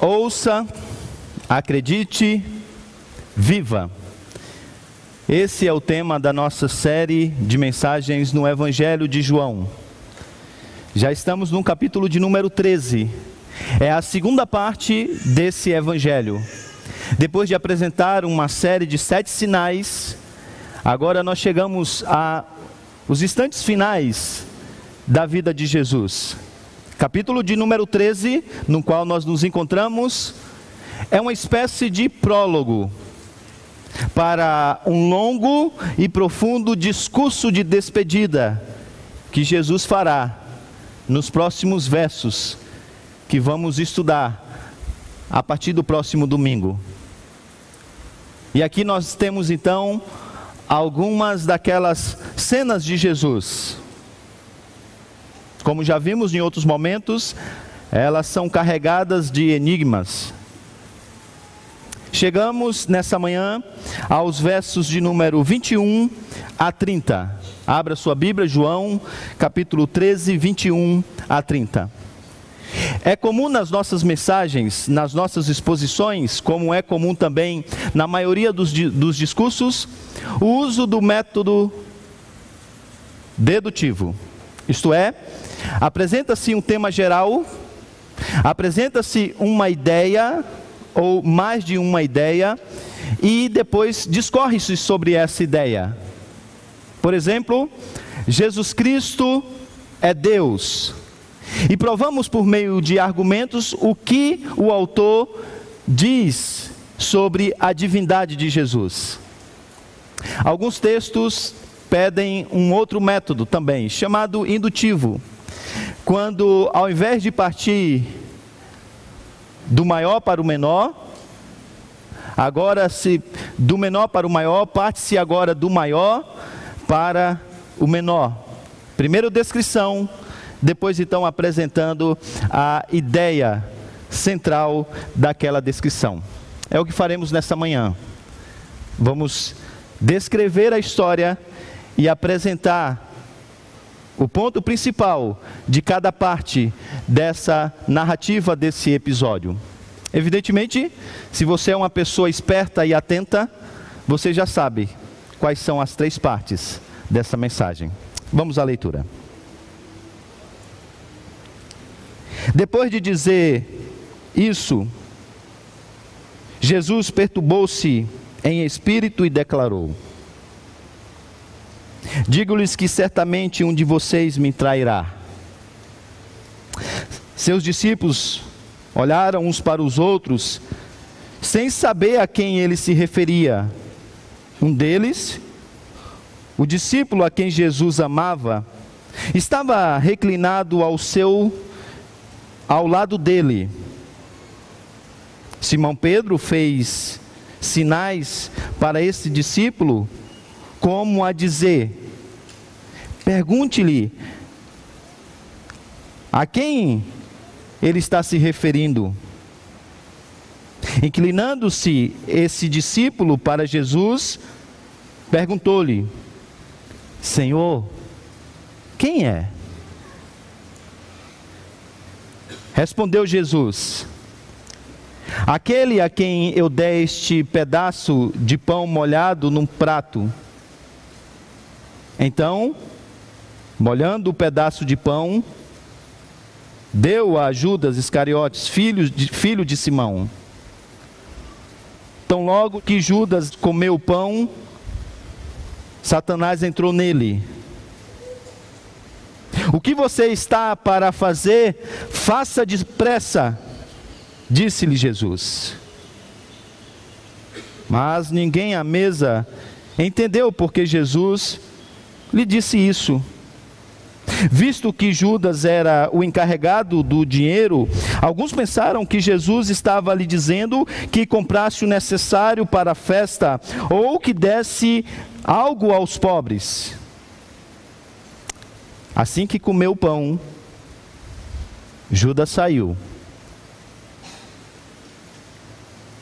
ouça, acredite, viva. Esse é o tema da nossa série de mensagens no Evangelho de João. Já estamos no capítulo de número 13. É a segunda parte desse Evangelho. Depois de apresentar uma série de sete sinais, agora nós chegamos a os instantes finais da vida de Jesus. Capítulo de número 13, no qual nós nos encontramos, é uma espécie de prólogo para um longo e profundo discurso de despedida que Jesus fará nos próximos versos que vamos estudar a partir do próximo domingo. E aqui nós temos então algumas daquelas cenas de Jesus como já vimos em outros momentos, elas são carregadas de enigmas. Chegamos nessa manhã aos versos de número 21 a 30. Abra sua Bíblia, João, capítulo 13, 21 a 30. É comum nas nossas mensagens, nas nossas exposições, como é comum também na maioria dos, dos discursos, o uso do método dedutivo. Isto é, Apresenta-se um tema geral, apresenta-se uma ideia, ou mais de uma ideia, e depois discorre-se sobre essa ideia. Por exemplo, Jesus Cristo é Deus. E provamos por meio de argumentos o que o autor diz sobre a divindade de Jesus. Alguns textos pedem um outro método também, chamado indutivo quando ao invés de partir do maior para o menor, agora se do menor para o maior, parte-se agora do maior para o menor. Primeiro descrição, depois então apresentando a ideia central daquela descrição. É o que faremos nessa manhã. Vamos descrever a história e apresentar o ponto principal de cada parte dessa narrativa desse episódio. Evidentemente, se você é uma pessoa esperta e atenta, você já sabe quais são as três partes dessa mensagem. Vamos à leitura. Depois de dizer isso, Jesus perturbou-se em espírito e declarou: Digo-lhes que certamente um de vocês me trairá. Seus discípulos olharam uns para os outros, sem saber a quem ele se referia. Um deles, o discípulo a quem Jesus amava, estava reclinado ao seu ao lado dele. Simão Pedro fez sinais para esse discípulo como a dizer: pergunte-lhe a quem ele está se referindo. Inclinando-se esse discípulo para Jesus, perguntou-lhe: Senhor, quem é? Respondeu Jesus: Aquele a quem eu dei este pedaço de pão molhado num prato. Então, molhando o pedaço de pão, deu a Judas Iscariotes, filho de, filho de Simão. Tão logo que Judas comeu o pão, Satanás entrou nele. O que você está para fazer, faça depressa, disse-lhe Jesus. Mas ninguém à mesa entendeu porque Jesus lhe disse isso. Visto que Judas era o encarregado do dinheiro, alguns pensaram que Jesus estava lhe dizendo que comprasse o necessário para a festa ou que desse algo aos pobres. Assim que comeu o pão, Judas saiu.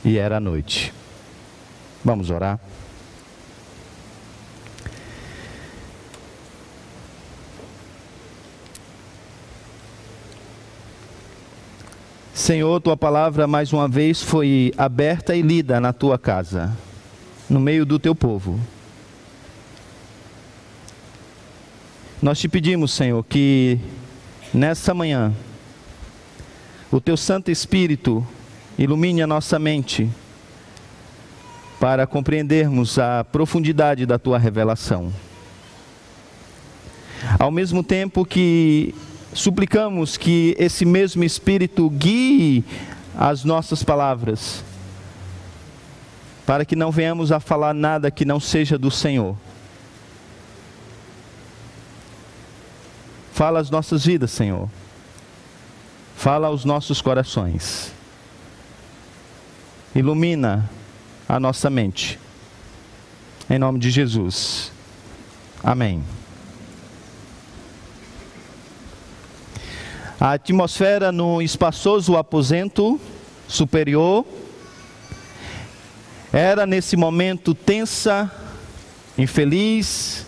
E era noite. Vamos orar. Senhor, tua palavra mais uma vez foi aberta e lida na tua casa, no meio do teu povo. Nós te pedimos, Senhor, que nessa manhã o teu Santo Espírito ilumine a nossa mente para compreendermos a profundidade da tua revelação. Ao mesmo tempo que suplicamos que esse mesmo Espírito guie as nossas palavras, para que não venhamos a falar nada que não seja do Senhor. Fala as nossas vidas, Senhor. Fala aos nossos corações. Ilumina a nossa mente. Em nome de Jesus. Amém. A atmosfera no espaçoso aposento superior era nesse momento tensa, infeliz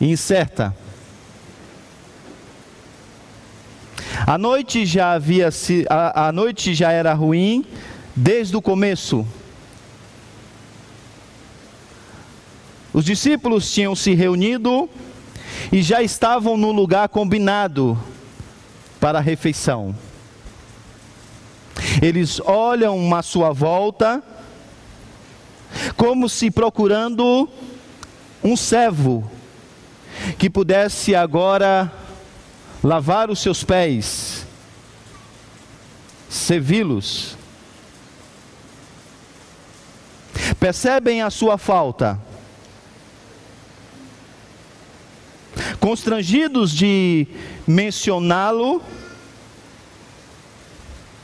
e incerta. A noite já havia se, a, a noite já era ruim desde o começo. Os discípulos tinham se reunido e já estavam no lugar combinado para a refeição. Eles olham à sua volta, como se procurando um servo que pudesse agora lavar os seus pés, servi-los. Percebem a sua falta Constrangidos de mencioná-lo,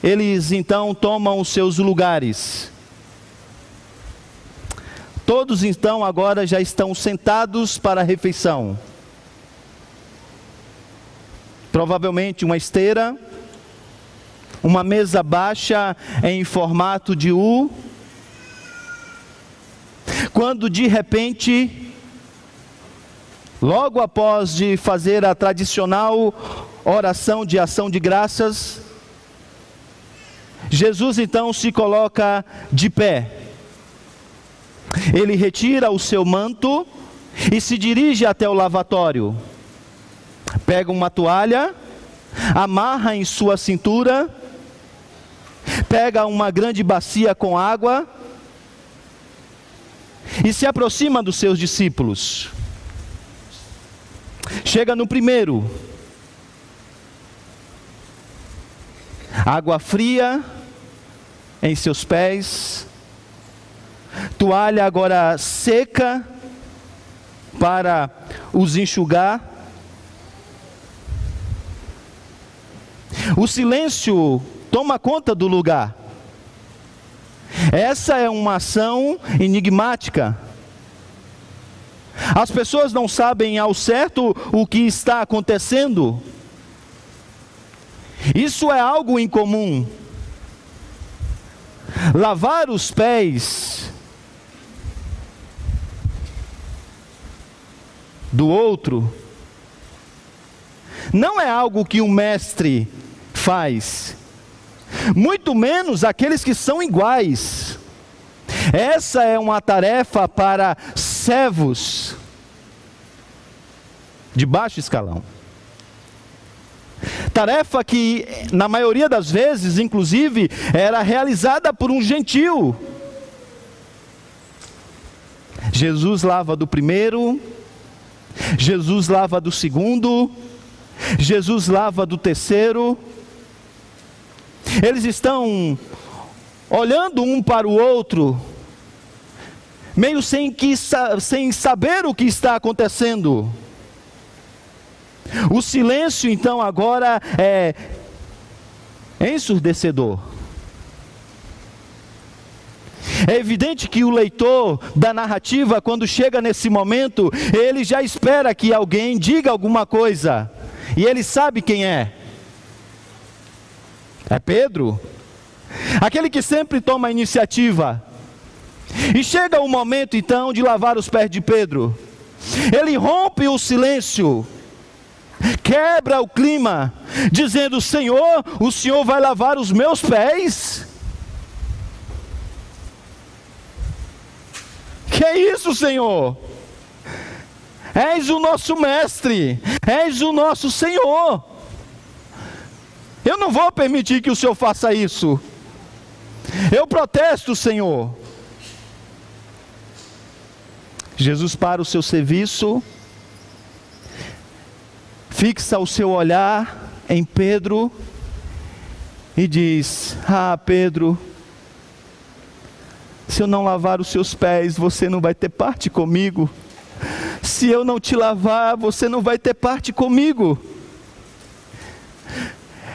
eles então tomam os seus lugares. Todos então agora já estão sentados para a refeição. Provavelmente uma esteira, uma mesa baixa em formato de U. Quando de repente Logo após de fazer a tradicional oração de ação de graças, Jesus então se coloca de pé. Ele retira o seu manto e se dirige até o lavatório. Pega uma toalha, amarra em sua cintura, pega uma grande bacia com água e se aproxima dos seus discípulos. Chega no primeiro. Água fria em seus pés. Toalha agora seca para os enxugar. O silêncio toma conta do lugar. Essa é uma ação enigmática. As pessoas não sabem ao certo o que está acontecendo. Isso é algo incomum. Lavar os pés do outro não é algo que um mestre faz, muito menos aqueles que são iguais. Essa é uma tarefa para servos de baixo escalão. Tarefa que, na maioria das vezes, inclusive, era realizada por um gentil. Jesus lava do primeiro, Jesus lava do segundo, Jesus lava do terceiro. Eles estão olhando um para o outro, meio sem, que, sem saber o que está acontecendo. O silêncio, então, agora é ensurdecedor. É evidente que o leitor da narrativa, quando chega nesse momento, ele já espera que alguém diga alguma coisa, e ele sabe quem é. É Pedro, aquele que sempre toma a iniciativa. E chega o momento então de lavar os pés de Pedro. Ele rompe o silêncio, quebra o clima, dizendo: Senhor, o Senhor vai lavar os meus pés? Que é isso, Senhor? És o nosso mestre, és o nosso Senhor. Eu não vou permitir que o Senhor faça isso. Eu protesto, Senhor. Jesus para o seu serviço, fixa o seu olhar em Pedro e diz: Ah, Pedro, se eu não lavar os seus pés, você não vai ter parte comigo. Se eu não te lavar, você não vai ter parte comigo.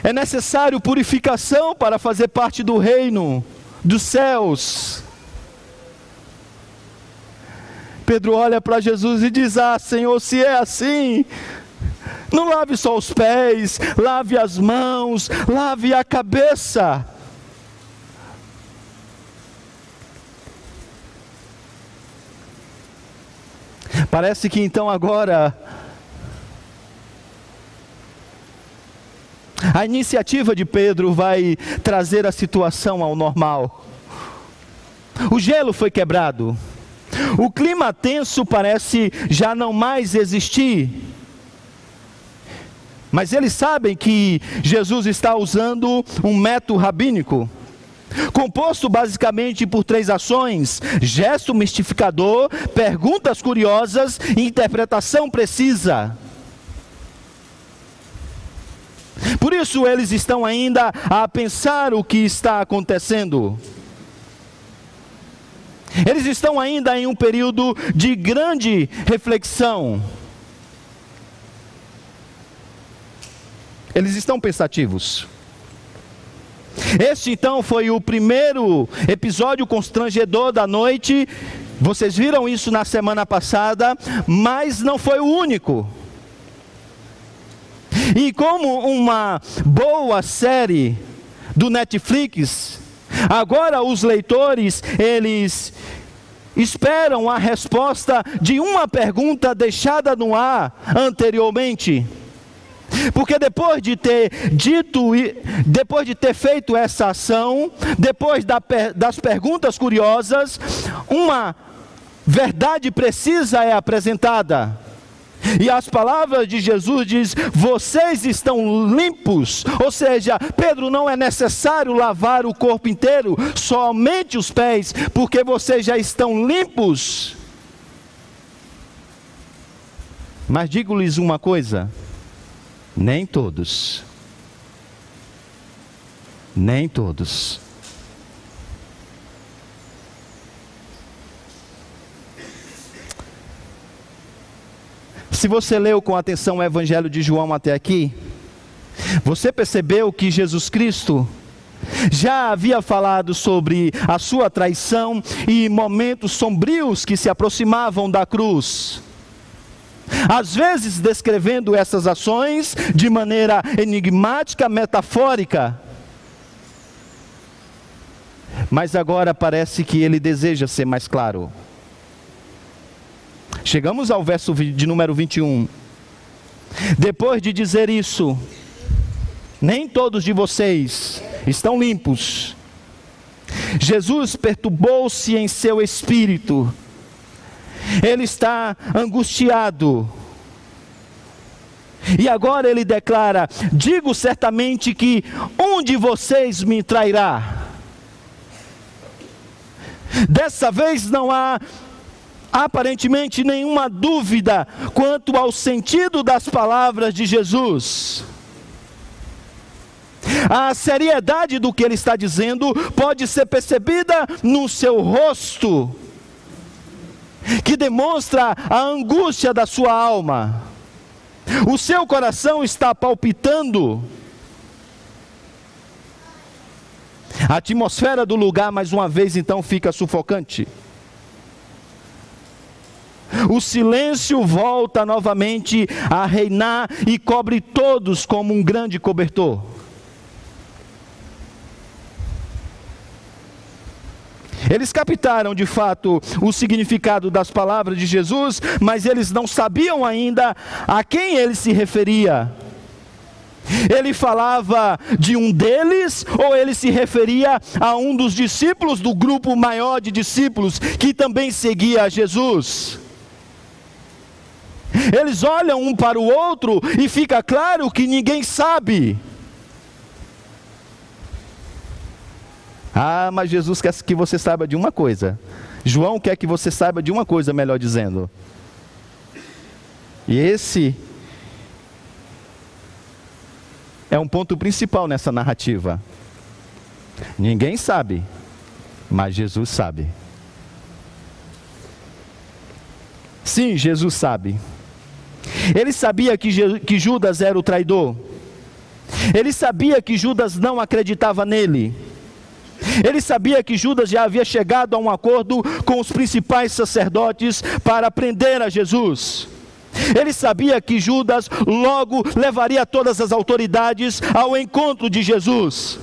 É necessário purificação para fazer parte do reino dos céus. Pedro olha para Jesus e diz: Ah, Senhor, se é assim, não lave só os pés, lave as mãos, lave a cabeça. Parece que então agora a iniciativa de Pedro vai trazer a situação ao normal. O gelo foi quebrado. O clima tenso parece já não mais existir. Mas eles sabem que Jesus está usando um método rabínico, composto basicamente por três ações: gesto mistificador, perguntas curiosas e interpretação precisa. Por isso eles estão ainda a pensar o que está acontecendo. Eles estão ainda em um período de grande reflexão. Eles estão pensativos. Este então foi o primeiro episódio constrangedor da noite. Vocês viram isso na semana passada, mas não foi o único. E como uma boa série do Netflix, agora os leitores, eles esperam a resposta de uma pergunta deixada no ar anteriormente. Porque depois de ter dito, depois de ter feito essa ação, depois das perguntas curiosas, uma verdade precisa é apresentada. E as palavras de Jesus diz: "Vocês estão limpos". Ou seja, Pedro não é necessário lavar o corpo inteiro, somente os pés, porque vocês já estão limpos. Mas digo-lhes uma coisa: nem todos. Nem todos. Se você leu com atenção o Evangelho de João até aqui, você percebeu que Jesus Cristo já havia falado sobre a sua traição e momentos sombrios que se aproximavam da cruz. Às vezes descrevendo essas ações de maneira enigmática, metafórica. Mas agora parece que ele deseja ser mais claro. Chegamos ao verso de número 21. Depois de dizer isso, nem todos de vocês estão limpos. Jesus perturbou-se em seu espírito, ele está angustiado. E agora ele declara: Digo certamente que um de vocês me trairá. Dessa vez não há aparentemente nenhuma dúvida quanto ao sentido das palavras de Jesus. A seriedade do que ele está dizendo pode ser percebida no seu rosto, que demonstra a angústia da sua alma. O seu coração está palpitando. A atmosfera do lugar, mais uma vez, então, fica sufocante. O silêncio volta novamente a reinar e cobre todos como um grande cobertor. Eles captaram de fato o significado das palavras de Jesus, mas eles não sabiam ainda a quem ele se referia. Ele falava de um deles ou ele se referia a um dos discípulos do grupo maior de discípulos que também seguia Jesus? Eles olham um para o outro e fica claro que ninguém sabe. Ah, mas Jesus quer que você saiba de uma coisa. João quer que você saiba de uma coisa, melhor dizendo. E esse é um ponto principal nessa narrativa. Ninguém sabe, mas Jesus sabe. Sim, Jesus sabe. Ele sabia que, que Judas era o traidor. Ele sabia que Judas não acreditava nele. Ele sabia que Judas já havia chegado a um acordo com os principais sacerdotes para prender a Jesus. Ele sabia que Judas logo levaria todas as autoridades ao encontro de Jesus.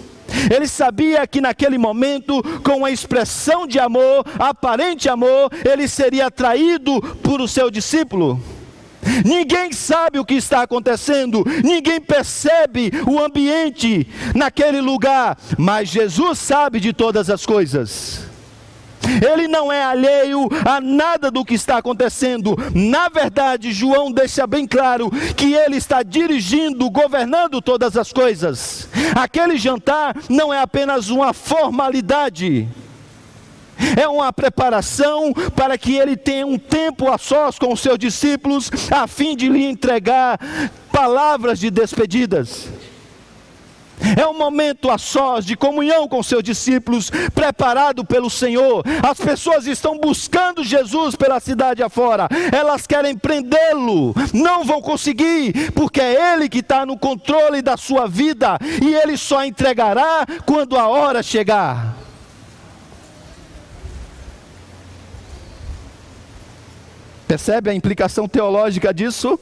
Ele sabia que naquele momento, com a expressão de amor, aparente amor, ele seria traído por o seu discípulo. Ninguém sabe o que está acontecendo, ninguém percebe o ambiente naquele lugar, mas Jesus sabe de todas as coisas. Ele não é alheio a nada do que está acontecendo. Na verdade, João deixa bem claro que ele está dirigindo, governando todas as coisas. Aquele jantar não é apenas uma formalidade é uma preparação para que ele tenha um tempo a sós com os seus discípulos, a fim de lhe entregar palavras de despedidas. É um momento a sós de comunhão com seus discípulos, preparado pelo Senhor. As pessoas estão buscando Jesus pela cidade afora, elas querem prendê-lo, não vão conseguir, porque é Ele que está no controle da sua vida e Ele só entregará quando a hora chegar. Percebe a implicação teológica disso?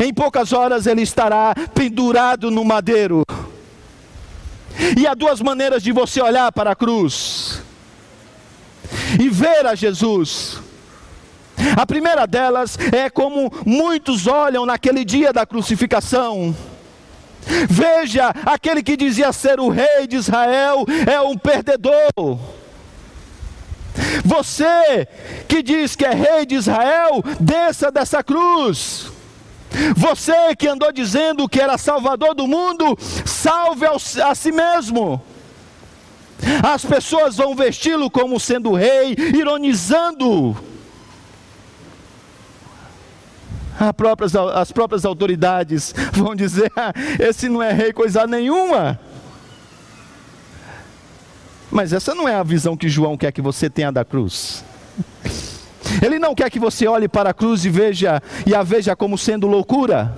Em poucas horas ele estará pendurado no madeiro. E há duas maneiras de você olhar para a cruz e ver a Jesus. A primeira delas é como muitos olham naquele dia da crucificação. Veja, aquele que dizia ser o rei de Israel é um perdedor. Você que diz que é rei de Israel, desça dessa cruz. Você que andou dizendo que era salvador do mundo, salve a si mesmo. As pessoas vão vesti-lo como sendo rei, ironizando. Próprias, as próprias autoridades vão dizer: ah, esse não é rei coisa nenhuma. Mas essa não é a visão que João quer que você tenha da cruz. Ele não quer que você olhe para a cruz e veja e a veja como sendo loucura.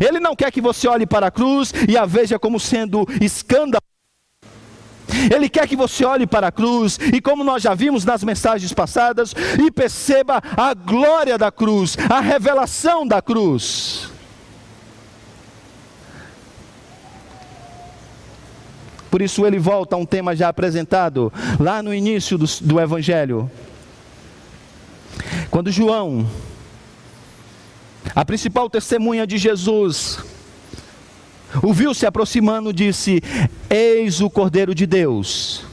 Ele não quer que você olhe para a cruz e a veja como sendo escândalo. Ele quer que você olhe para a cruz e, como nós já vimos nas mensagens passadas, e perceba a glória da cruz, a revelação da cruz. Por isso ele volta a um tema já apresentado lá no início do, do Evangelho. Quando João, a principal testemunha de Jesus, o viu se aproximando, disse: Eis o Cordeiro de Deus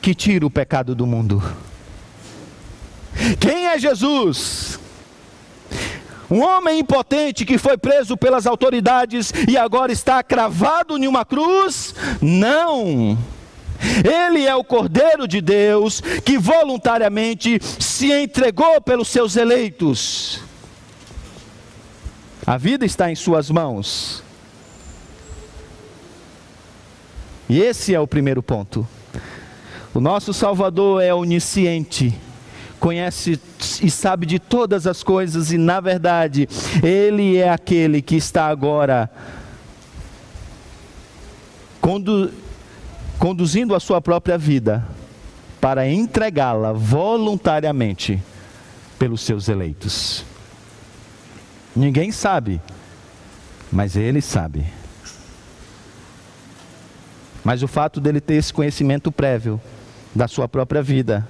que tira o pecado do mundo. Quem é Jesus? Um homem impotente que foi preso pelas autoridades e agora está cravado em uma cruz? Não. Ele é o Cordeiro de Deus que voluntariamente se entregou pelos seus eleitos. A vida está em Suas mãos. E esse é o primeiro ponto. O nosso Salvador é onisciente conhece e sabe de todas as coisas, e na verdade, Ele é aquele que está agora condu conduzindo a sua própria vida para entregá-la voluntariamente pelos seus eleitos. Ninguém sabe, mas Ele sabe. Mas o fato dele ter esse conhecimento prévio da sua própria vida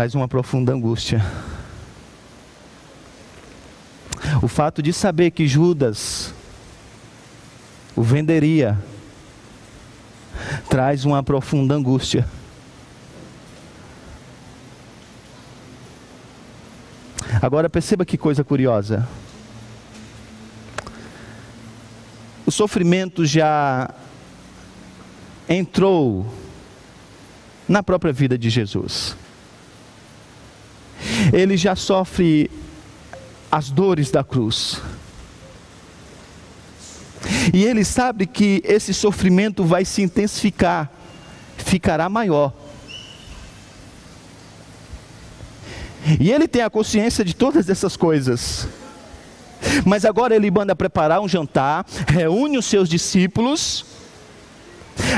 traz uma profunda angústia. O fato de saber que Judas o venderia traz uma profunda angústia. Agora perceba que coisa curiosa. O sofrimento já entrou na própria vida de Jesus. Ele já sofre as dores da cruz. E ele sabe que esse sofrimento vai se intensificar, ficará maior. E ele tem a consciência de todas essas coisas. Mas agora ele manda preparar um jantar, reúne os seus discípulos,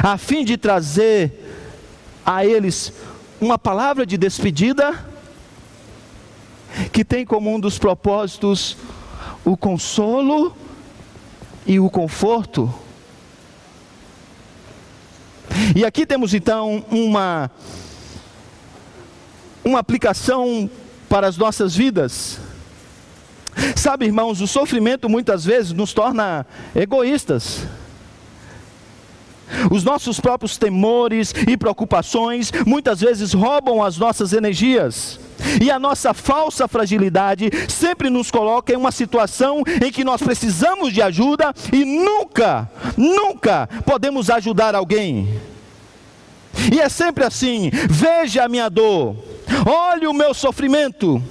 a fim de trazer a eles uma palavra de despedida, que tem como um dos propósitos o consolo e o conforto. E aqui temos então uma uma aplicação para as nossas vidas. Sabe, irmãos, o sofrimento muitas vezes nos torna egoístas. Os nossos próprios temores e preocupações muitas vezes roubam as nossas energias. E a nossa falsa fragilidade sempre nos coloca em uma situação em que nós precisamos de ajuda e nunca, nunca podemos ajudar alguém. E é sempre assim: veja a minha dor, olhe o meu sofrimento.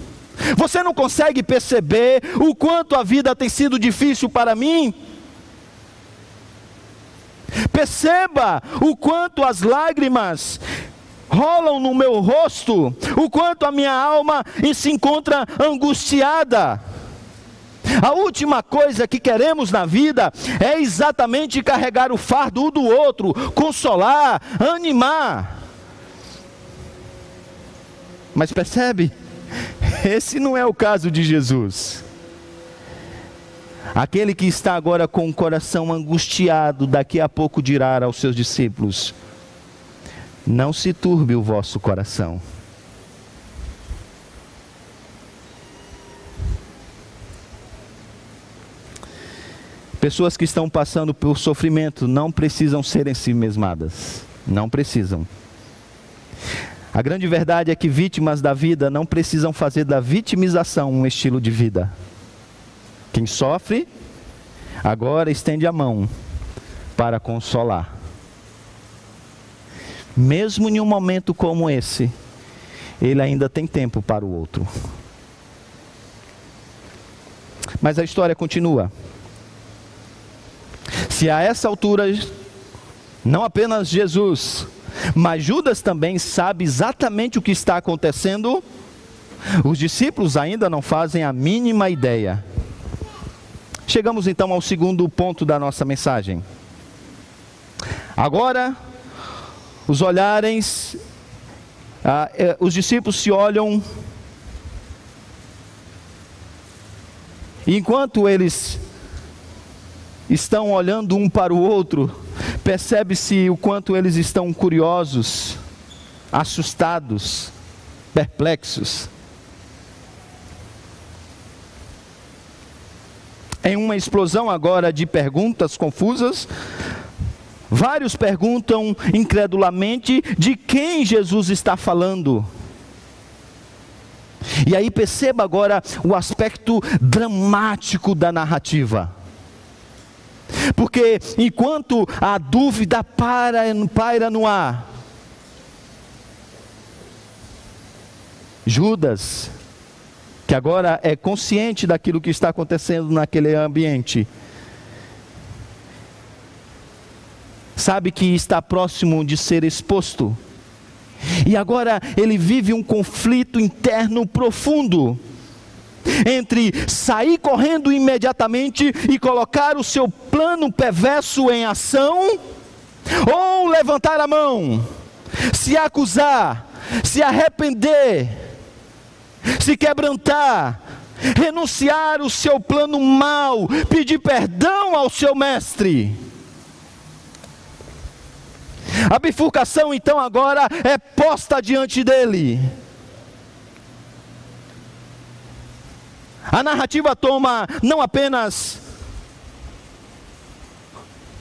Você não consegue perceber o quanto a vida tem sido difícil para mim? Perceba o quanto as lágrimas rolam no meu rosto, o quanto a minha alma se encontra angustiada. A última coisa que queremos na vida é exatamente carregar o fardo do outro, consolar, animar. Mas percebe? Esse não é o caso de Jesus. Aquele que está agora com o coração angustiado, daqui a pouco dirá aos seus discípulos: Não se turbe o vosso coração. Pessoas que estão passando por sofrimento não precisam ser em si mesmadas. Não precisam. A grande verdade é que vítimas da vida não precisam fazer da vitimização um estilo de vida. Quem sofre, agora estende a mão para consolar. Mesmo em um momento como esse, ele ainda tem tempo para o outro. Mas a história continua. Se a essa altura, não apenas Jesus, mas Judas também sabe exatamente o que está acontecendo, os discípulos ainda não fazem a mínima ideia. Chegamos então ao segundo ponto da nossa mensagem. Agora, os olhares, ah, eh, os discípulos se olham, e enquanto eles estão olhando um para o outro, percebe-se o quanto eles estão curiosos, assustados, perplexos. Em uma explosão agora de perguntas confusas, vários perguntam incredulamente de quem Jesus está falando. E aí perceba agora o aspecto dramático da narrativa. Porque enquanto a dúvida para, paira no ar, Judas, que agora é consciente daquilo que está acontecendo naquele ambiente, sabe que está próximo de ser exposto, e agora ele vive um conflito interno profundo entre sair correndo imediatamente e colocar o seu plano perverso em ação, ou levantar a mão, se acusar, se arrepender, se quebrantar, renunciar o seu plano mau, pedir perdão ao seu mestre. A bifurcação então agora é posta diante dele. A narrativa toma não apenas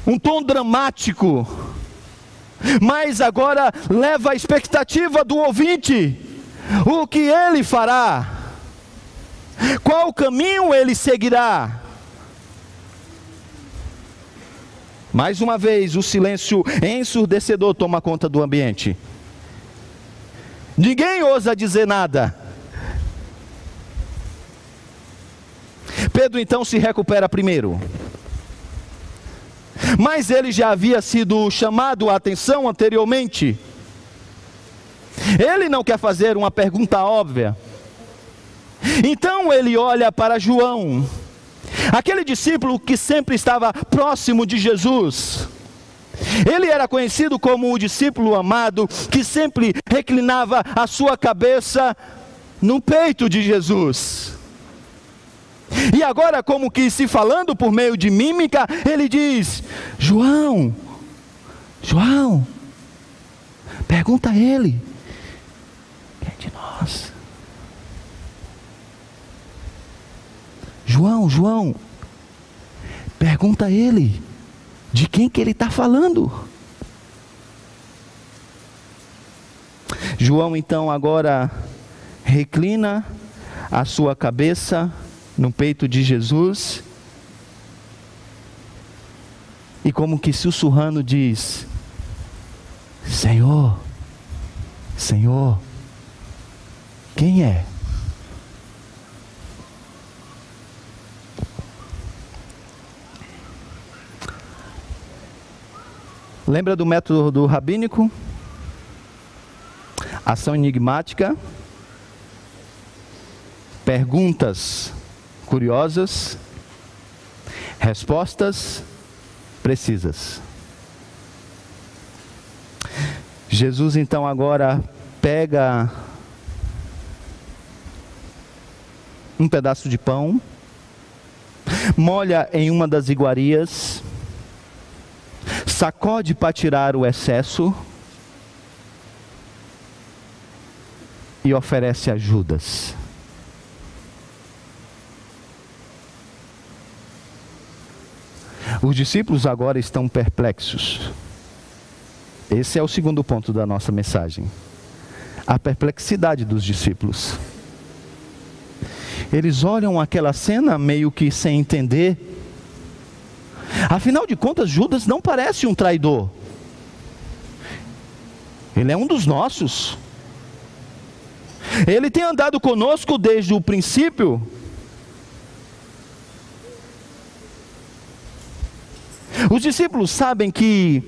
um tom dramático, mas agora leva a expectativa do ouvinte: o que ele fará, qual caminho ele seguirá. Mais uma vez, o silêncio ensurdecedor toma conta do ambiente. Ninguém ousa dizer nada. Pedro então se recupera primeiro. Mas ele já havia sido chamado a atenção anteriormente. Ele não quer fazer uma pergunta óbvia. Então ele olha para João Aquele discípulo que sempre estava próximo de Jesus. Ele era conhecido como o discípulo amado que sempre reclinava a sua cabeça no peito de Jesus. E agora, como que se falando por meio de mímica, ele diz: João, João, pergunta a ele, quem é de nós? João, João, pergunta a ele de quem que ele está falando. João então agora reclina a sua cabeça no peito de Jesus e como que sussurrando diz: Senhor, Senhor, quem é? Lembra do método do rabínico? Ação enigmática. Perguntas curiosas. Respostas precisas. Jesus então agora pega um pedaço de pão, molha em uma das iguarias, sacode para tirar o excesso e oferece ajudas. Os discípulos agora estão perplexos. Esse é o segundo ponto da nossa mensagem. A perplexidade dos discípulos. Eles olham aquela cena meio que sem entender Afinal de contas, Judas não parece um traidor. Ele é um dos nossos. Ele tem andado conosco desde o princípio. Os discípulos sabem que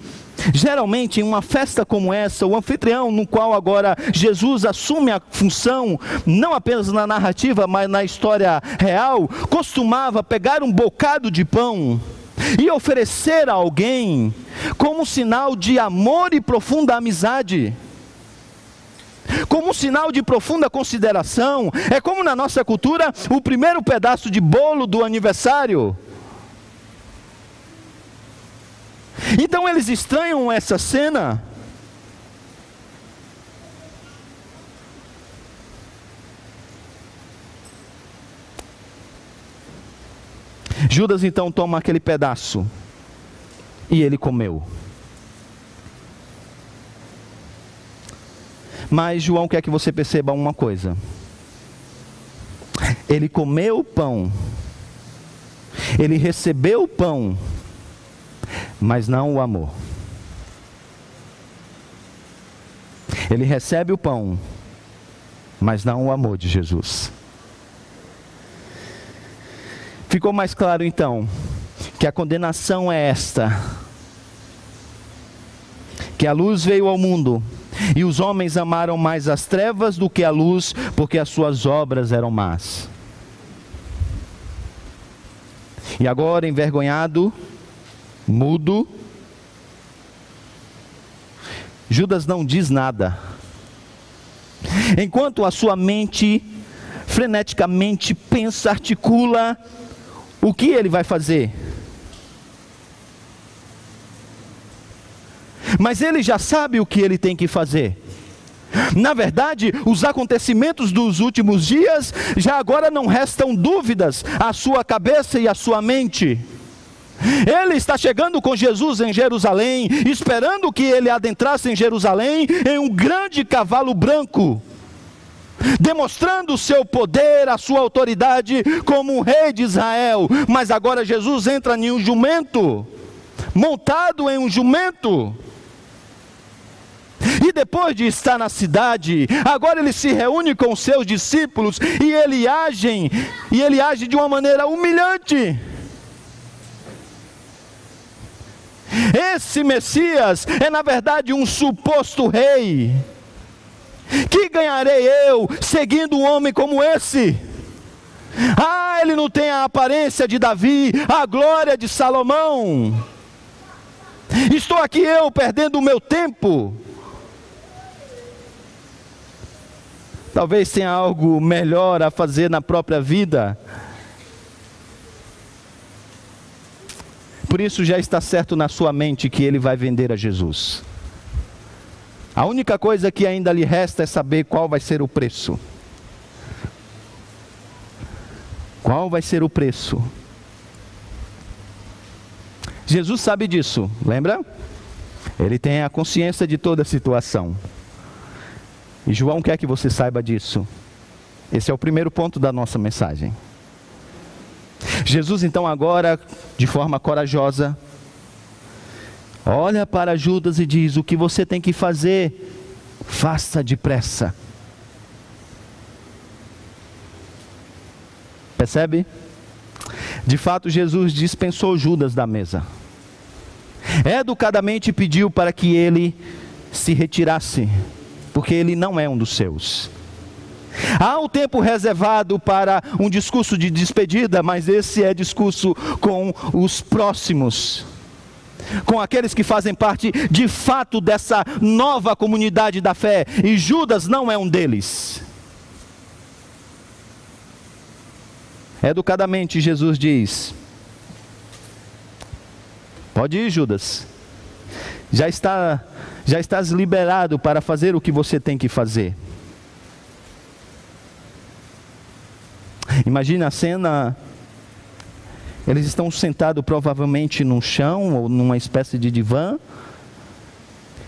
Geralmente, em uma festa como essa, o anfitrião, no qual agora Jesus assume a função, não apenas na narrativa, mas na história real, costumava pegar um bocado de pão e oferecer a alguém como sinal de amor e profunda amizade. Como um sinal de profunda consideração, é como na nossa cultura o primeiro pedaço de bolo do aniversário. Então eles estranham essa cena, Judas então toma aquele pedaço e ele comeu. Mas João quer que você perceba uma coisa. Ele comeu o pão, ele recebeu o pão, mas não o amor. Ele recebe o pão, mas não o amor de Jesus. Ficou mais claro então que a condenação é esta: que a luz veio ao mundo e os homens amaram mais as trevas do que a luz, porque as suas obras eram más. E agora, envergonhado, mudo, Judas não diz nada. Enquanto a sua mente freneticamente pensa, articula, o que ele vai fazer? Mas ele já sabe o que ele tem que fazer. Na verdade, os acontecimentos dos últimos dias já agora não restam dúvidas à sua cabeça e à sua mente. Ele está chegando com Jesus em Jerusalém, esperando que ele adentrasse em Jerusalém em um grande cavalo branco, demonstrando o seu poder, a sua autoridade como um rei de Israel. Mas agora Jesus entra em um jumento, montado em um jumento. E depois de estar na cidade, agora ele se reúne com seus discípulos e ele age, e ele age de uma maneira humilhante. Esse Messias é na verdade um suposto rei. Que ganharei eu seguindo um homem como esse? Ah, ele não tem a aparência de Davi, a glória de Salomão. Estou aqui eu perdendo o meu tempo. Talvez tenha algo melhor a fazer na própria vida. Por isso já está certo na sua mente que ele vai vender a Jesus. A única coisa que ainda lhe resta é saber qual vai ser o preço. Qual vai ser o preço? Jesus sabe disso, lembra? Ele tem a consciência de toda a situação. E João quer que você saiba disso. Esse é o primeiro ponto da nossa mensagem. Jesus, então, agora, de forma corajosa, olha para Judas e diz: O que você tem que fazer, faça depressa. Percebe? De fato, Jesus dispensou Judas da mesa. Educadamente pediu para que ele se retirasse porque ele não é um dos seus. Há um tempo reservado para um discurso de despedida, mas esse é discurso com os próximos, com aqueles que fazem parte de fato dessa nova comunidade da fé, e Judas não é um deles. Educadamente, Jesus diz: Pode ir, Judas, já está já estás liberado para fazer o que você tem que fazer. Imagina a cena. Eles estão sentados provavelmente no chão ou numa espécie de divã.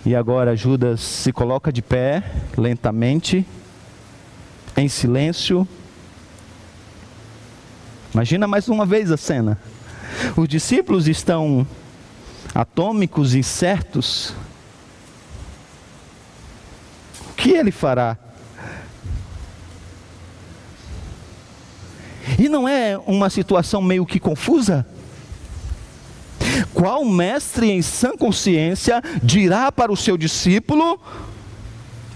E agora Judas se coloca de pé, lentamente, em silêncio. Imagina mais uma vez a cena. Os discípulos estão atômicos, incertos, que ele fará? E não é uma situação meio que confusa? Qual mestre em sã consciência dirá para o seu discípulo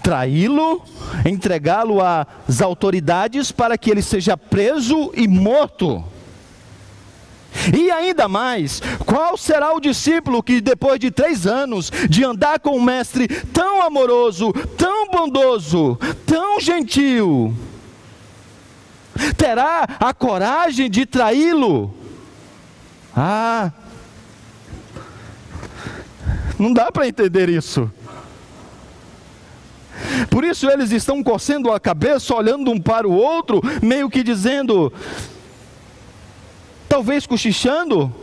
traí-lo, entregá-lo às autoridades para que ele seja preso e morto? E ainda mais, qual será o discípulo que, depois de três anos de andar com um mestre tão amoroso, tão bondoso, tão gentil, terá a coragem de traí-lo? Ah, não dá para entender isso. Por isso eles estão coçando a cabeça, olhando um para o outro, meio que dizendo: talvez cochichando,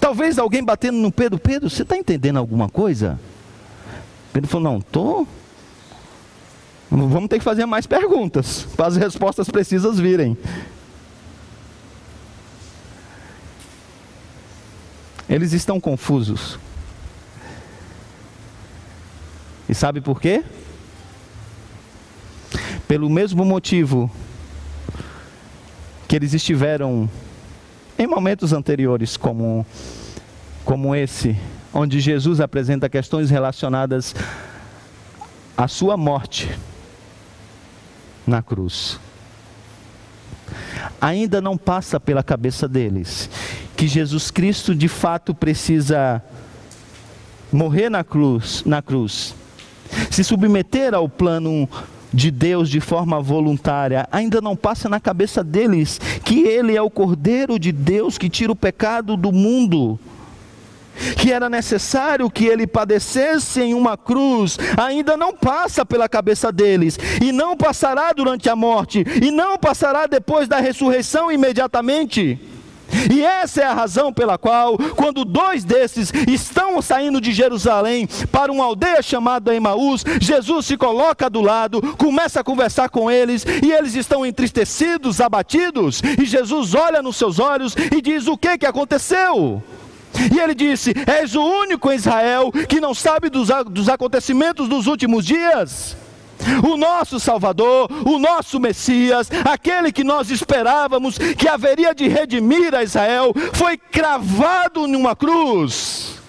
talvez alguém batendo no Pedro, Pedro, você está entendendo alguma coisa? Pedro falou, não, estou. Vamos ter que fazer mais perguntas, para as respostas precisas virem. Eles estão confusos. E sabe por quê? Pelo mesmo motivo que eles estiveram em momentos anteriores, como, como esse, onde Jesus apresenta questões relacionadas à sua morte na cruz, ainda não passa pela cabeça deles que Jesus Cristo de fato precisa morrer na cruz, na cruz, se submeter ao plano de Deus de forma voluntária, ainda não passa na cabeça deles que Ele é o Cordeiro de Deus que tira o pecado do mundo. Que era necessário que ele padecesse em uma cruz, ainda não passa pela cabeça deles, e não passará durante a morte, e não passará depois da ressurreição imediatamente. E essa é a razão pela qual, quando dois desses estão saindo de Jerusalém para uma aldeia chamada Emaús, Jesus se coloca do lado, começa a conversar com eles, e eles estão entristecidos, abatidos, e Jesus olha nos seus olhos e diz: O que que aconteceu? E ele disse: És o único em Israel que não sabe dos, dos acontecimentos dos últimos dias. O nosso Salvador, o nosso Messias, aquele que nós esperávamos que haveria de redimir a Israel, foi cravado numa cruz.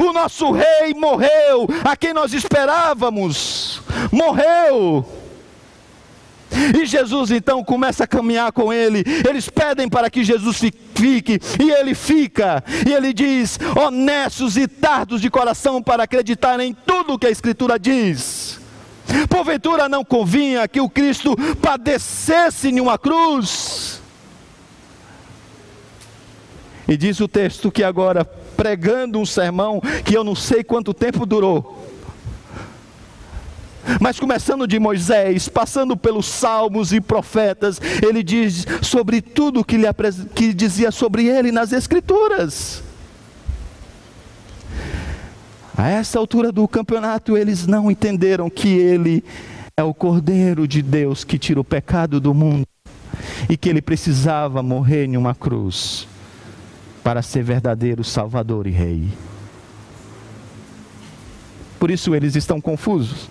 O nosso rei morreu, a quem nós esperávamos, morreu. E Jesus então começa a caminhar com ele. Eles pedem para que Jesus fique, e ele fica. E ele diz: honestos e tardos de coração para acreditar em tudo o que a Escritura diz. Porventura não convinha que o Cristo padecesse em uma cruz. E diz o texto que agora, pregando um sermão que eu não sei quanto tempo durou, mas começando de Moisés, passando pelos salmos e profetas, ele diz sobre tudo que, lhe, que dizia sobre ele nas Escrituras. A essa altura do campeonato, eles não entenderam que ele é o Cordeiro de Deus que tira o pecado do mundo e que ele precisava morrer em uma cruz para ser verdadeiro Salvador e Rei. Por isso eles estão confusos.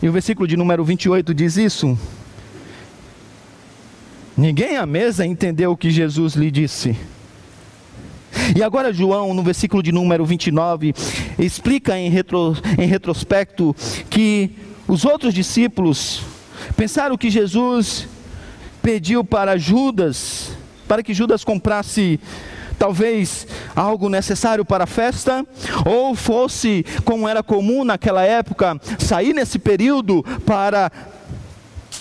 E o versículo de número 28 diz isso. Ninguém à mesa entendeu o que Jesus lhe disse. E agora, João, no versículo de número 29, explica em, retro, em retrospecto que os outros discípulos pensaram que Jesus pediu para Judas, para que Judas comprasse talvez algo necessário para a festa, ou fosse, como era comum naquela época, sair nesse período para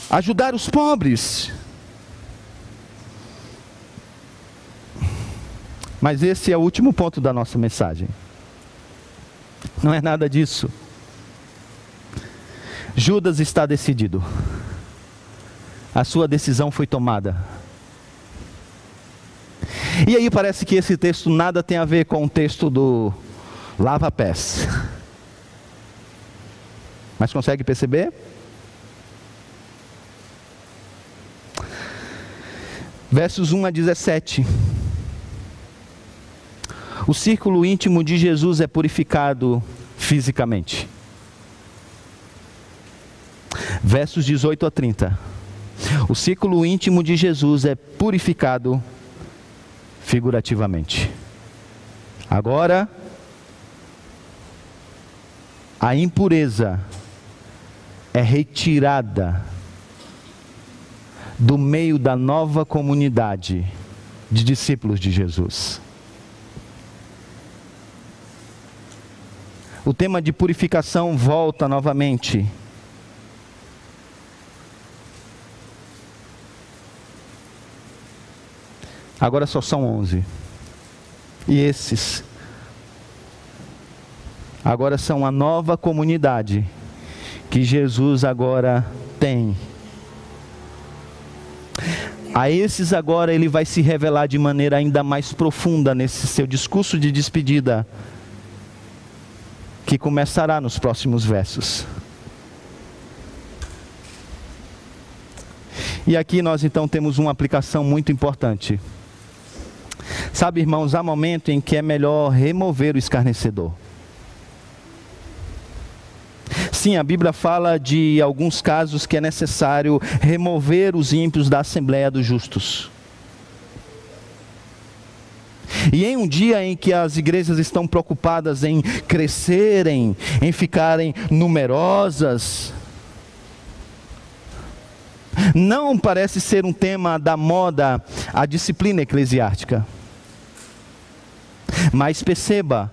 ajudar os pobres. Mas esse é o último ponto da nossa mensagem. Não é nada disso. Judas está decidido. A sua decisão foi tomada. E aí parece que esse texto nada tem a ver com o texto do lava-pés. Mas consegue perceber? Versos 1 a 17. O círculo íntimo de Jesus é purificado fisicamente. Versos 18 a 30. O círculo íntimo de Jesus é purificado fisicamente figurativamente. Agora, a impureza é retirada do meio da nova comunidade de discípulos de Jesus. O tema de purificação volta novamente Agora só são onze. E esses agora são a nova comunidade que Jesus agora tem. A esses agora ele vai se revelar de maneira ainda mais profunda nesse seu discurso de despedida, que começará nos próximos versos. E aqui nós então temos uma aplicação muito importante. Sabe, irmãos, há momento em que é melhor remover o escarnecedor. Sim, a Bíblia fala de alguns casos que é necessário remover os ímpios da Assembleia dos Justos. E em um dia em que as igrejas estão preocupadas em crescerem, em ficarem numerosas, não parece ser um tema da moda a disciplina eclesiástica. Mas perceba,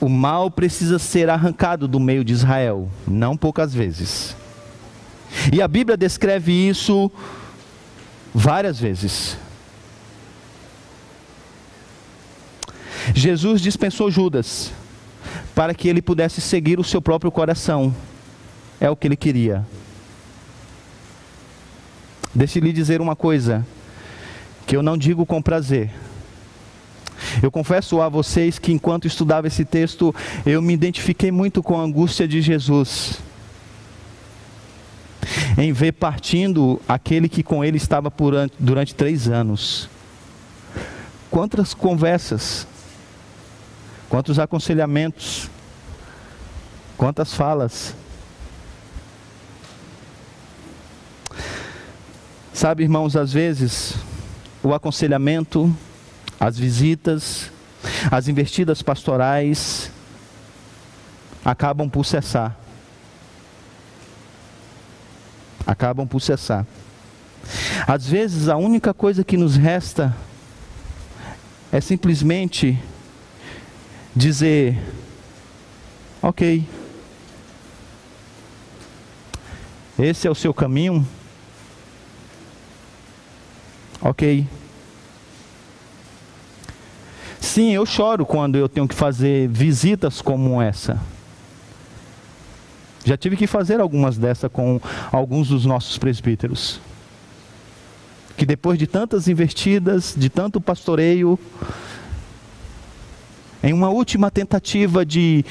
o mal precisa ser arrancado do meio de Israel, não poucas vezes. E a Bíblia descreve isso várias vezes. Jesus dispensou Judas para que ele pudesse seguir o seu próprio coração. É o que ele queria. Deixe-lhe dizer uma coisa que eu não digo com prazer. Eu confesso a vocês que enquanto estudava esse texto, eu me identifiquei muito com a angústia de Jesus. Em ver partindo aquele que com ele estava durante três anos. Quantas conversas, quantos aconselhamentos, quantas falas. Sabe, irmãos, às vezes o aconselhamento, as visitas, as investidas pastorais acabam por cessar. Acabam por cessar. Às vezes a única coisa que nos resta é simplesmente dizer: ok, esse é o seu caminho, ok. Sim, eu choro quando eu tenho que fazer visitas como essa. Já tive que fazer algumas dessas com alguns dos nossos presbíteros que depois de tantas investidas, de tanto pastoreio, em uma última tentativa de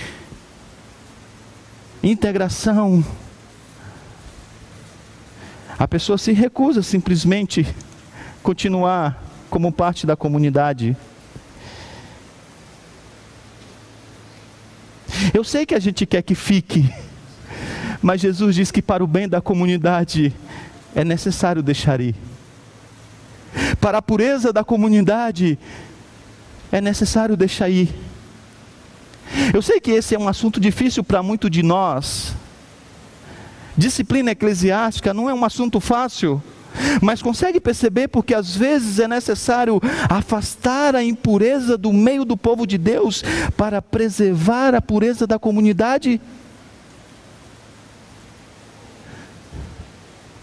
integração, a pessoa se recusa simplesmente continuar como parte da comunidade. Eu sei que a gente quer que fique, mas Jesus diz que para o bem da comunidade é necessário deixar ir para a pureza da comunidade, é necessário deixar ir. Eu sei que esse é um assunto difícil para muito de nós. Disciplina eclesiástica não é um assunto fácil, mas consegue perceber porque às vezes é necessário afastar a impureza do meio do povo de Deus para preservar a pureza da comunidade?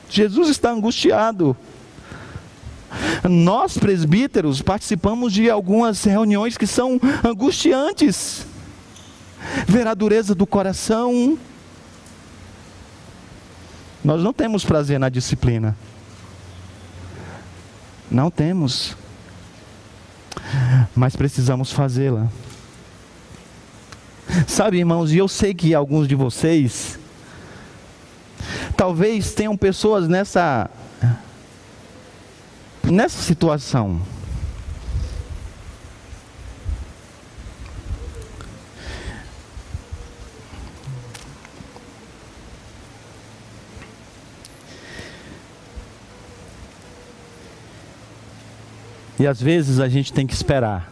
Jesus está angustiado. Nós, presbíteros, participamos de algumas reuniões que são angustiantes. Ver a dureza do coração. Nós não temos prazer na disciplina. Não temos. Mas precisamos fazê-la. Sabe, irmãos, e eu sei que alguns de vocês talvez tenham pessoas nessa Nessa situação, E às vezes a gente tem que esperar,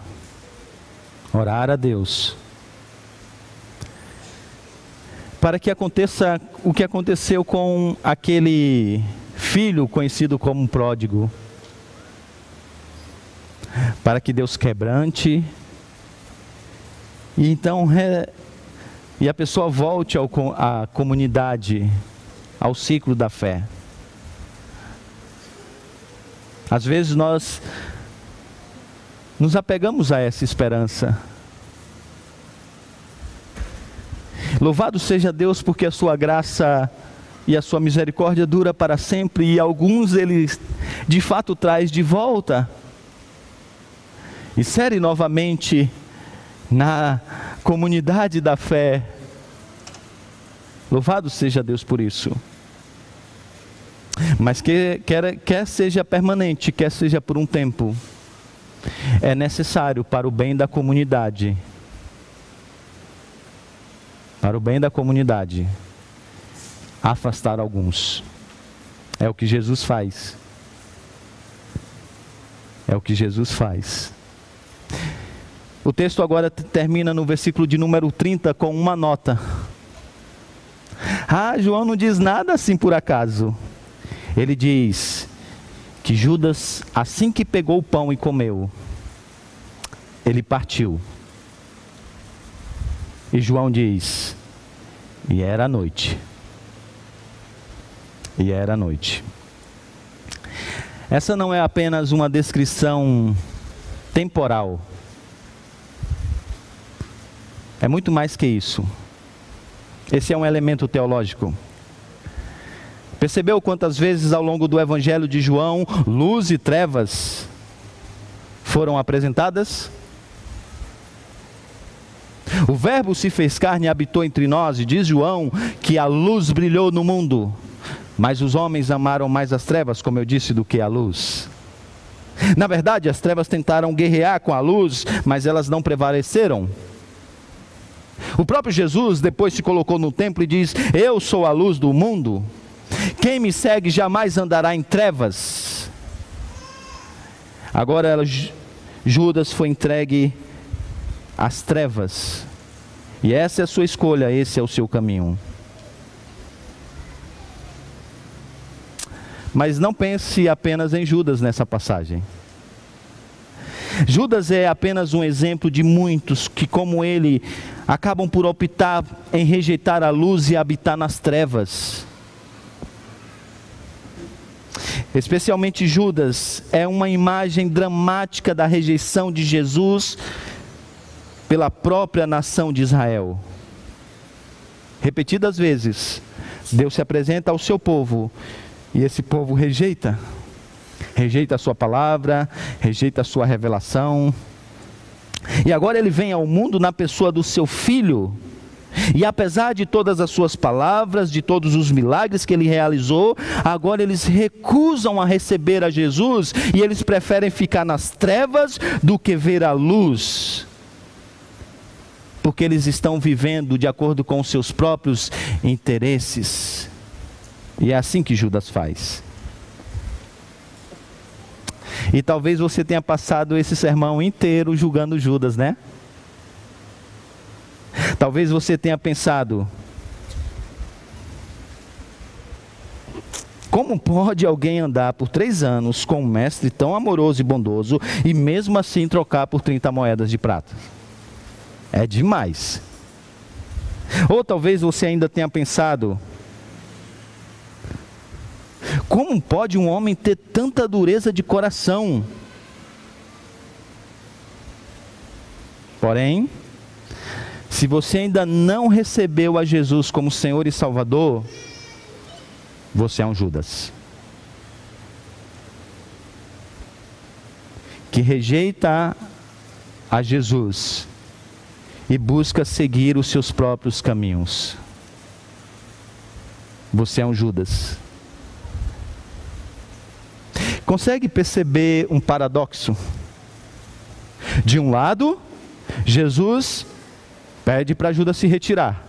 orar a Deus, para que aconteça o que aconteceu com aquele filho conhecido como pródigo. Para que Deus quebrante. E então e a pessoa volte ao, à comunidade, ao ciclo da fé. Às vezes nós nos apegamos a essa esperança. Louvado seja Deus porque a sua graça e a sua misericórdia dura para sempre e alguns ele de fato traz de volta insere novamente na comunidade da fé. Louvado seja Deus por isso. Mas que, quer, quer seja permanente, quer seja por um tempo, é necessário para o bem da comunidade. Para o bem da comunidade, afastar alguns. É o que Jesus faz. É o que Jesus faz. O texto agora termina no versículo de número 30 com uma nota. Ah, João não diz nada assim por acaso. Ele diz que Judas, assim que pegou o pão e comeu, ele partiu. E João diz: e era noite. E era noite. Essa não é apenas uma descrição temporal É muito mais que isso. Esse é um elemento teológico. Percebeu quantas vezes ao longo do Evangelho de João, luz e trevas foram apresentadas? O Verbo se fez carne e habitou entre nós, e diz João que a luz brilhou no mundo, mas os homens amaram mais as trevas, como eu disse, do que a luz. Na verdade, as trevas tentaram guerrear com a luz, mas elas não prevaleceram. O próprio Jesus depois se colocou no templo e diz: Eu sou a luz do mundo. Quem me segue jamais andará em trevas. Agora Judas foi entregue às trevas. E essa é a sua escolha, esse é o seu caminho. Mas não pense apenas em Judas nessa passagem. Judas é apenas um exemplo de muitos que, como ele, acabam por optar em rejeitar a luz e habitar nas trevas. Especialmente Judas é uma imagem dramática da rejeição de Jesus pela própria nação de Israel. Repetidas vezes, Deus se apresenta ao seu povo e esse povo rejeita. Rejeita a sua palavra, rejeita a sua revelação. E agora ele vem ao mundo na pessoa do seu filho. E apesar de todas as suas palavras, de todos os milagres que ele realizou, agora eles recusam a receber a Jesus e eles preferem ficar nas trevas do que ver a luz porque eles estão vivendo de acordo com os seus próprios interesses. E é assim que Judas faz. E talvez você tenha passado esse sermão inteiro julgando Judas, né? Talvez você tenha pensado: como pode alguém andar por três anos com um mestre tão amoroso e bondoso e mesmo assim trocar por 30 moedas de prata? É demais. Ou talvez você ainda tenha pensado: como pode um homem ter tanta dureza de coração? Porém, se você ainda não recebeu a Jesus como Senhor e Salvador, você é um Judas. Que rejeita a Jesus e busca seguir os seus próprios caminhos. Você é um Judas. Consegue perceber um paradoxo? De um lado, Jesus pede para Judas se retirar.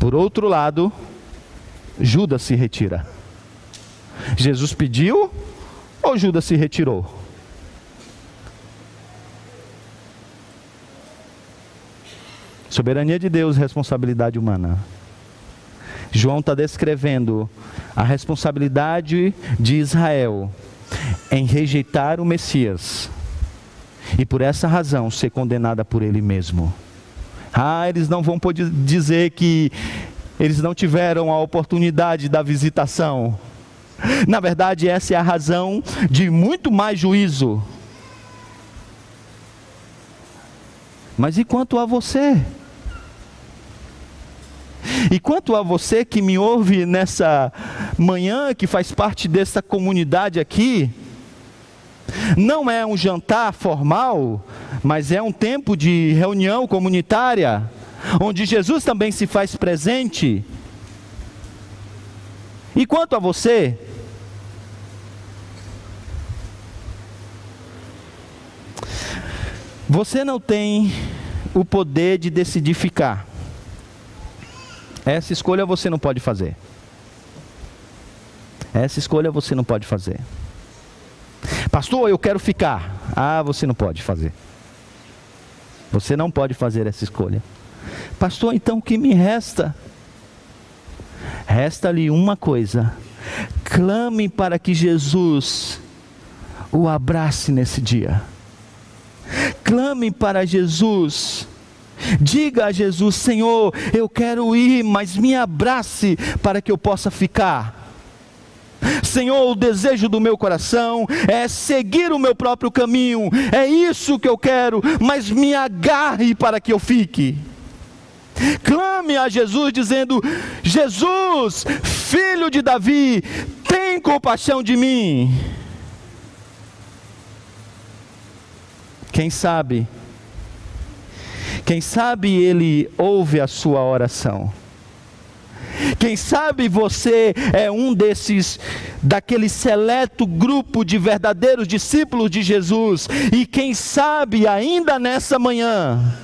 Por outro lado, Judas se retira. Jesus pediu ou Judas se retirou? Soberania de Deus, responsabilidade humana. João está descrevendo a responsabilidade de Israel em rejeitar o Messias e por essa razão ser condenada por ele mesmo. Ah, eles não vão poder dizer que eles não tiveram a oportunidade da visitação. Na verdade, essa é a razão de muito mais juízo. Mas e quanto a você? E quanto a você que me ouve nessa manhã, que faz parte dessa comunidade aqui, não é um jantar formal, mas é um tempo de reunião comunitária, onde Jesus também se faz presente. E quanto a você, você não tem o poder de decidir ficar. Essa escolha você não pode fazer. Essa escolha você não pode fazer. Pastor, eu quero ficar. Ah, você não pode fazer. Você não pode fazer essa escolha. Pastor, então o que me resta? Resta-lhe uma coisa: clame para que Jesus o abrace nesse dia. Clame para Jesus Diga a Jesus: Senhor, eu quero ir, mas me abrace para que eu possa ficar. Senhor, o desejo do meu coração é seguir o meu próprio caminho, é isso que eu quero, mas me agarre para que eu fique. Clame a Jesus dizendo: Jesus, filho de Davi, tem compaixão de mim. Quem sabe, quem sabe ele ouve a sua oração. Quem sabe você é um desses, daquele seleto grupo de verdadeiros discípulos de Jesus, e quem sabe ainda nessa manhã,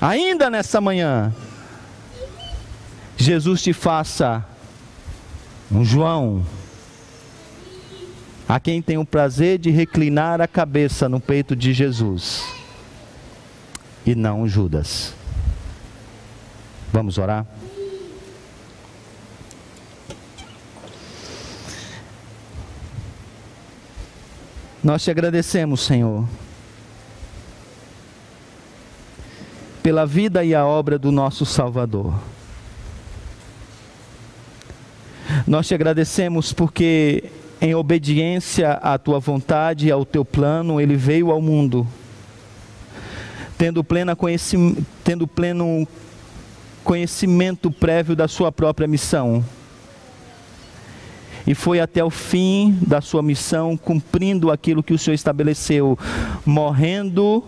ainda nessa manhã, Jesus te faça um João, a quem tem o prazer de reclinar a cabeça no peito de Jesus, e não Judas. Vamos orar? Nós te agradecemos, Senhor, pela vida e a obra do nosso Salvador. Nós te agradecemos porque, em obediência à tua vontade e ao teu plano, ele veio ao mundo, tendo, plena conhecimento, tendo pleno conhecimento prévio da sua própria missão e foi até o fim da sua missão, cumprindo aquilo que o Senhor estabeleceu, morrendo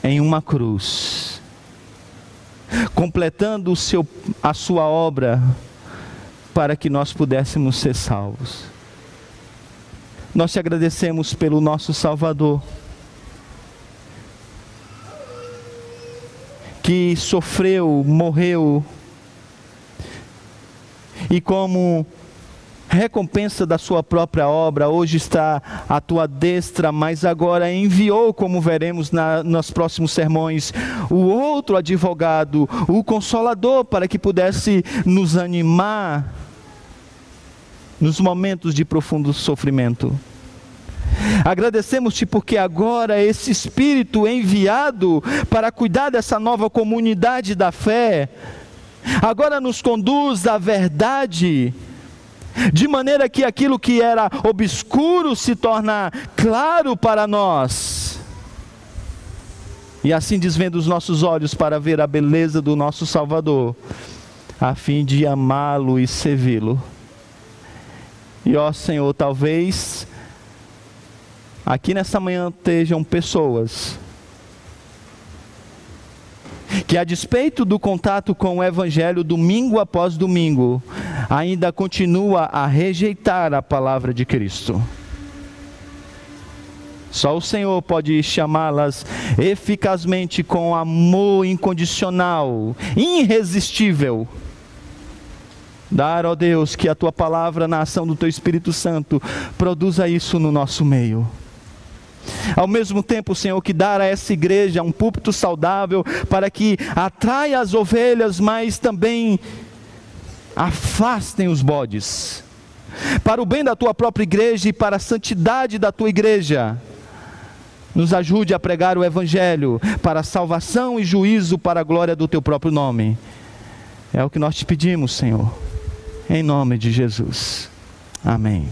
em uma cruz, completando o seu, a sua obra para que nós pudéssemos ser salvos. Nós te agradecemos pelo nosso Salvador, que sofreu, morreu, e como recompensa da sua própria obra, hoje está à tua destra, mas agora enviou, como veremos na, nos próximos sermões, o outro advogado, o consolador, para que pudesse nos animar nos momentos de profundo sofrimento. Agradecemos-te porque agora esse Espírito enviado para cuidar dessa nova comunidade da fé, agora nos conduz à verdade, de maneira que aquilo que era obscuro se torna claro para nós. E assim desvendo os nossos olhos para ver a beleza do nosso Salvador, a fim de amá-lo e servi-lo. E ó Senhor, talvez aqui nessa manhã estejam pessoas que a despeito do contato com o Evangelho domingo após domingo, ainda continua a rejeitar a palavra de Cristo. Só o Senhor pode chamá-las eficazmente com amor incondicional, irresistível. Dar, ó Deus, que a tua palavra na ação do teu Espírito Santo produza isso no nosso meio. Ao mesmo tempo, Senhor, que dar a essa igreja um púlpito saudável para que atraia as ovelhas, mas também afastem os bodes. Para o bem da tua própria igreja e para a santidade da tua igreja. Nos ajude a pregar o Evangelho para salvação e juízo para a glória do teu próprio nome. É o que nós te pedimos, Senhor. Em nome de Jesus. Amém.